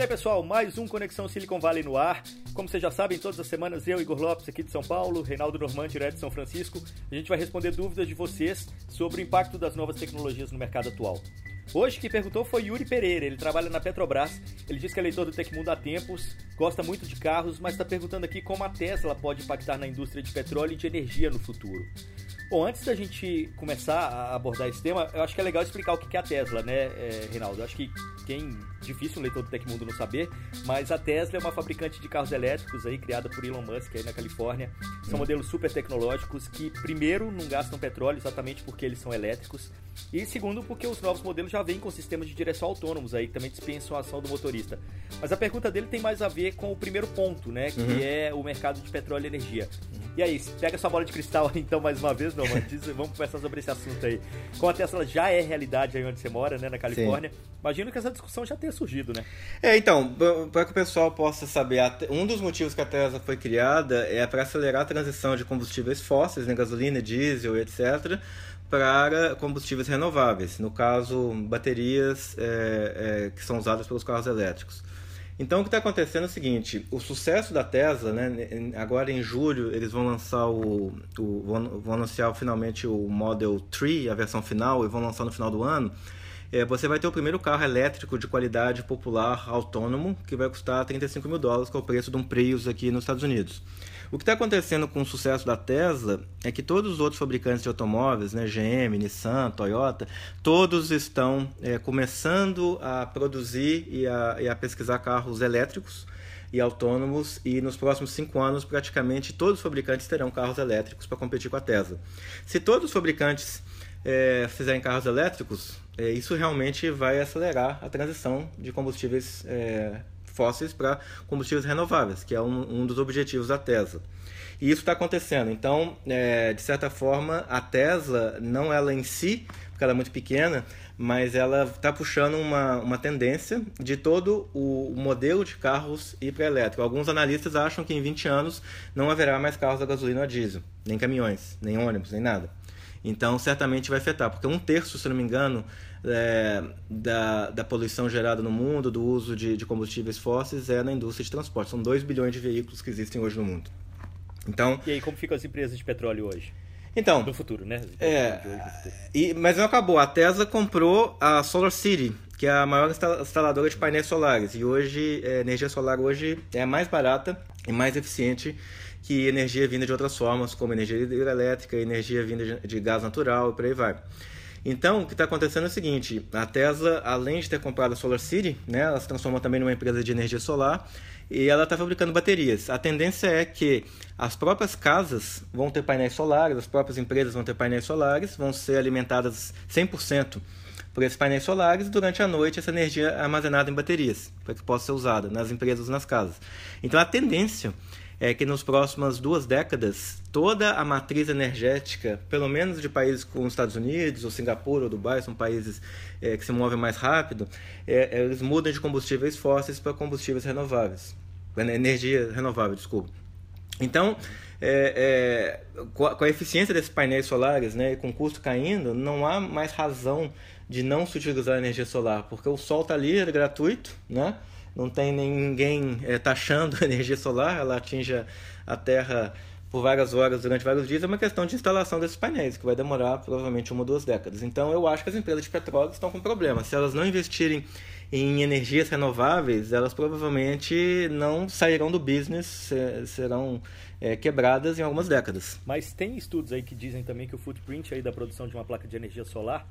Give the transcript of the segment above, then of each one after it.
E aí, pessoal, mais um Conexão Silicon Valley no ar. Como vocês já sabem, todas as semanas eu, Igor Lopes, aqui de São Paulo, Reinaldo Norman, direto de São Francisco, a gente vai responder dúvidas de vocês sobre o impacto das novas tecnologias no mercado atual. Hoje quem perguntou foi Yuri Pereira, ele trabalha na Petrobras, ele diz que é leitor do Tecmundo há tempos, gosta muito de carros, mas está perguntando aqui como a Tesla pode impactar na indústria de petróleo e de energia no futuro. Bom, antes da gente começar a abordar esse tema, eu acho que é legal explicar o que é a Tesla, né, é, Reinaldo? Eu acho que quem. Difícil um leitor do Tecmundo não saber, mas a Tesla é uma fabricante de carros elétricos aí, criada por Elon Musk aí na Califórnia. São hum. modelos super tecnológicos que, primeiro, não gastam petróleo exatamente porque eles são elétricos, e segundo, porque os novos modelos já vêm com sistemas de direção autônomos aí, que também dispensam a ação do motorista. Mas a pergunta dele tem mais a ver com o primeiro ponto, né, que uhum. é o mercado de petróleo e energia. E aí, pega sua bola de cristal então mais uma vez, não, mano. Diz, vamos conversar sobre esse assunto aí. Como a Tesla já é realidade aí onde você mora, né, na Califórnia, Sim. imagino que essa discussão já tenha surgido, né? É, então, para que o pessoal possa saber, um dos motivos que a Tesla foi criada é para acelerar a transição de combustíveis fósseis, né, gasolina, diesel, etc., para combustíveis renováveis, no caso, baterias é, é, que são usadas pelos carros elétricos. Então o que está acontecendo é o seguinte: o sucesso da Tesla, né, agora em julho eles vão lançar o, o vão, anunciar finalmente o Model 3, a versão final, e vão lançar no final do ano. É, você vai ter o primeiro carro elétrico de qualidade popular autônomo que vai custar 35 mil dólares, que é o preço de um Prius aqui nos Estados Unidos. O que está acontecendo com o sucesso da Tesla é que todos os outros fabricantes de automóveis, né, GM, Nissan, Toyota, todos estão é, começando a produzir e a, e a pesquisar carros elétricos e autônomos e nos próximos cinco anos praticamente todos os fabricantes terão carros elétricos para competir com a Tesla. Se todos os fabricantes é, fizerem carros elétricos, é, isso realmente vai acelerar a transição de combustíveis é, fósseis para combustíveis renováveis, que é um, um, dos objetivos da Tesla. E isso está acontecendo. Então, é, de certa forma, a Tesla, não ela em si, porque ela é muito pequena, mas ela está puxando uma, uma tendência de todo o modelo de carros ir para elétrico. Alguns analistas acham que em 20 anos não haverá mais carros a gasolina ou a diesel, nem caminhões, nem ônibus, nem nada. Então, certamente vai afetar, porque um terço, se não me engano, é, da, da poluição gerada no mundo, do uso de, de combustíveis fósseis, é na indústria de transporte. São 2 bilhões de veículos que existem hoje no mundo. Então, e aí, como ficam as empresas de petróleo hoje? Então, do futuro, né? É, e, mas não acabou. A Tesla comprou a Solar City, que é a maior instaladora de painéis solares. E hoje, a é, energia solar hoje é mais barata e mais eficiente que energia vinda de outras formas, como energia hidrelétrica, energia vinda de gás natural e por aí vai. Então, o que está acontecendo é o seguinte: a Tesla, além de ter comprado a Solar City, né, ela se transforma também numa empresa de energia solar e ela está fabricando baterias. A tendência é que as próprias casas vão ter painéis solares, as próprias empresas vão ter painéis solares, vão ser alimentadas 100% por esses painéis solares e durante a noite essa energia é armazenada em baterias para que possa ser usada nas empresas nas casas. Então a tendência é que nas próximas duas décadas toda a matriz energética, pelo menos de países como os Estados Unidos, ou Singapura, ou Dubai, são países é, que se movem mais rápido, é, eles mudam de combustíveis fósseis para combustíveis renováveis, energia renovável, desculpa. Então, é, é, com, a, com, a, eficiência desses painéis solares, né, e com o custo caindo, não há mais razão de não se utilizar energia solar, porque o sol está ali, é gratuito, né? Não tem ninguém é, taxando a energia solar, ela atinge a Terra por várias horas durante vários dias, é uma questão de instalação desses painéis, que vai demorar provavelmente uma ou duas décadas. Então eu acho que as empresas de petróleo estão com problema. Se elas não investirem em energias renováveis, elas provavelmente não sairão do business, serão é, quebradas em algumas décadas. Mas tem estudos aí que dizem também que o footprint aí da produção de uma placa de energia solar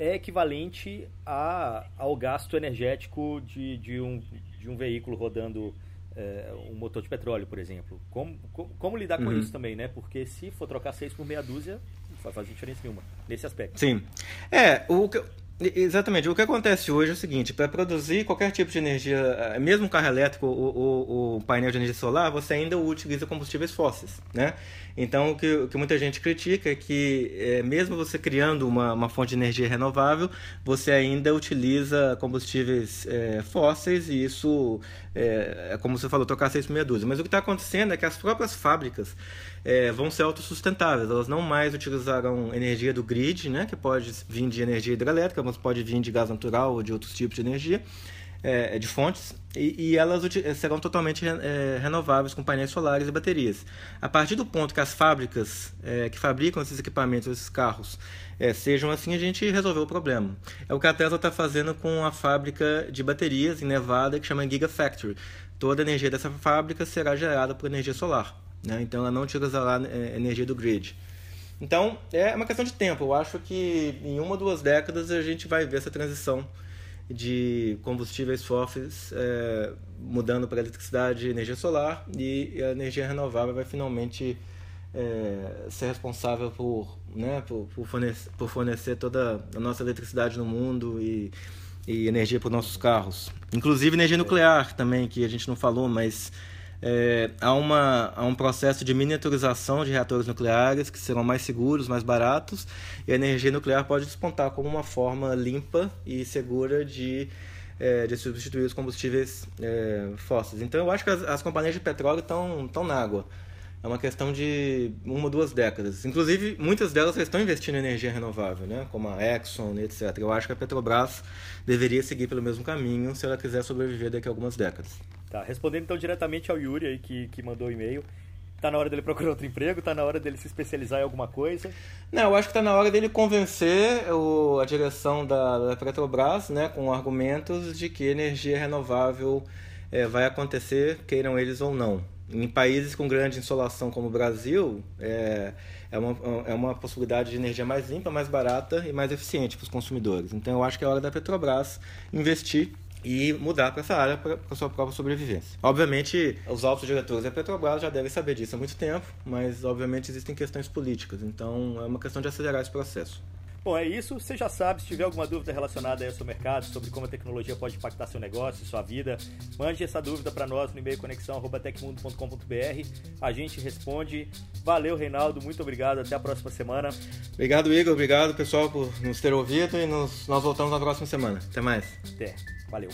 é equivalente a, ao gasto energético de, de, um, de um veículo rodando é, um motor de petróleo, por exemplo. Como, como, como lidar com uhum. isso também, né? Porque se for trocar seis por meia dúzia, não vai fazer diferença nenhuma nesse aspecto. Sim. É, o que, Exatamente. O que acontece hoje é o seguinte: para produzir qualquer tipo de energia, eh, mesmo carro elétrico ou, o painel de energia solar, você ainda utiliza combustíveis fósseis. Né? Então, o que, o que muita gente critica é que, é, mesmo você criando uma, uma, fonte de energia renovável, você ainda utiliza combustíveis é, fósseis e isso, é, como você falou, tocar seis por meia dúzia. Mas o que está acontecendo é que as próprias fábricas é, vão ser autossustentáveis. Elas não mais utilizarão energia do grid, né, que pode vir de energia hidrelétrica, pode vir de gás natural ou de outros tipos de energia. é, de fontes e, e elas serão totalmente é, renováveis com painéis solares e baterias. A partir do ponto que as fábricas é, que fabricam esses equipamentos, esses carros, é, sejam assim, a gente resolveu o problema. É o que a Tesla está fazendo com a fábrica de baterias em Nevada, que chama Gigafactory. Toda a energia dessa fábrica será gerada por energia solar. Né? Então ela não utilizará é, energia do grid. Então é uma questão de tempo. Eu acho que em uma ou duas décadas a gente vai ver essa transição de combustíveis fósseis é, mudando para eletricidade e energia solar e a energia renovável vai finalmente é, ser responsável por, né, por, por, fornecer, por fornecer toda a nossa eletricidade no mundo e, e energia para os nossos carros. Inclusive energia nuclear também, que a gente não falou, mas é, uma, um processo de miniaturização de reatores nucleares que serão mais seguros, mais baratos, e a energia nuclear pode despontar como uma forma limpa e segura de, é, de substituir os combustíveis é, fósseis. Então eu acho que as, as companhias de petróleo estão, estão na água. É uma questão de uma ou duas décadas. Inclusive, muitas delas estão investindo em energia renovável, né? como a Exxon, etc. Eu acho que a Petrobras deveria seguir pelo mesmo caminho se ela quiser sobreviver daqui a algumas décadas. Tá, respondendo então diretamente ao Yuri aí que, que mandou o e-mail. Tá na hora dele procurar outro emprego? Tá na hora dele se especializar em alguma coisa? Não, eu acho que tá na hora dele convencer o, a direção da, da Petrobras, né, com argumentos de que energia renovável é, vai acontecer, queiram eles ou não. Em países com grande insolação como o Brasil, é, é, uma, é uma possibilidade de energia mais limpa, mais barata e mais eficiente para os consumidores. Então eu acho que é hora da Petrobras investir e mudar para essa área para sua própria sobrevivência. Obviamente, os altos diretores da Petrobras já devem saber disso há muito tempo, mas obviamente existem questões políticas, então é uma questão de acelerar esse processo. Bom, é isso. Você já sabe, se tiver alguma dúvida relacionada ao seu mercado, sobre como a tecnologia pode impactar seu negócio, sua vida, mande essa dúvida para nós no e-mail conexão.tecmundo.com.br. A gente responde. Valeu, Reinaldo. Muito obrigado. Até a próxima semana. Obrigado, Igor. Obrigado, pessoal, por nos ter ouvido e nos, nós voltamos na próxima semana. Até mais. Até. Valeu.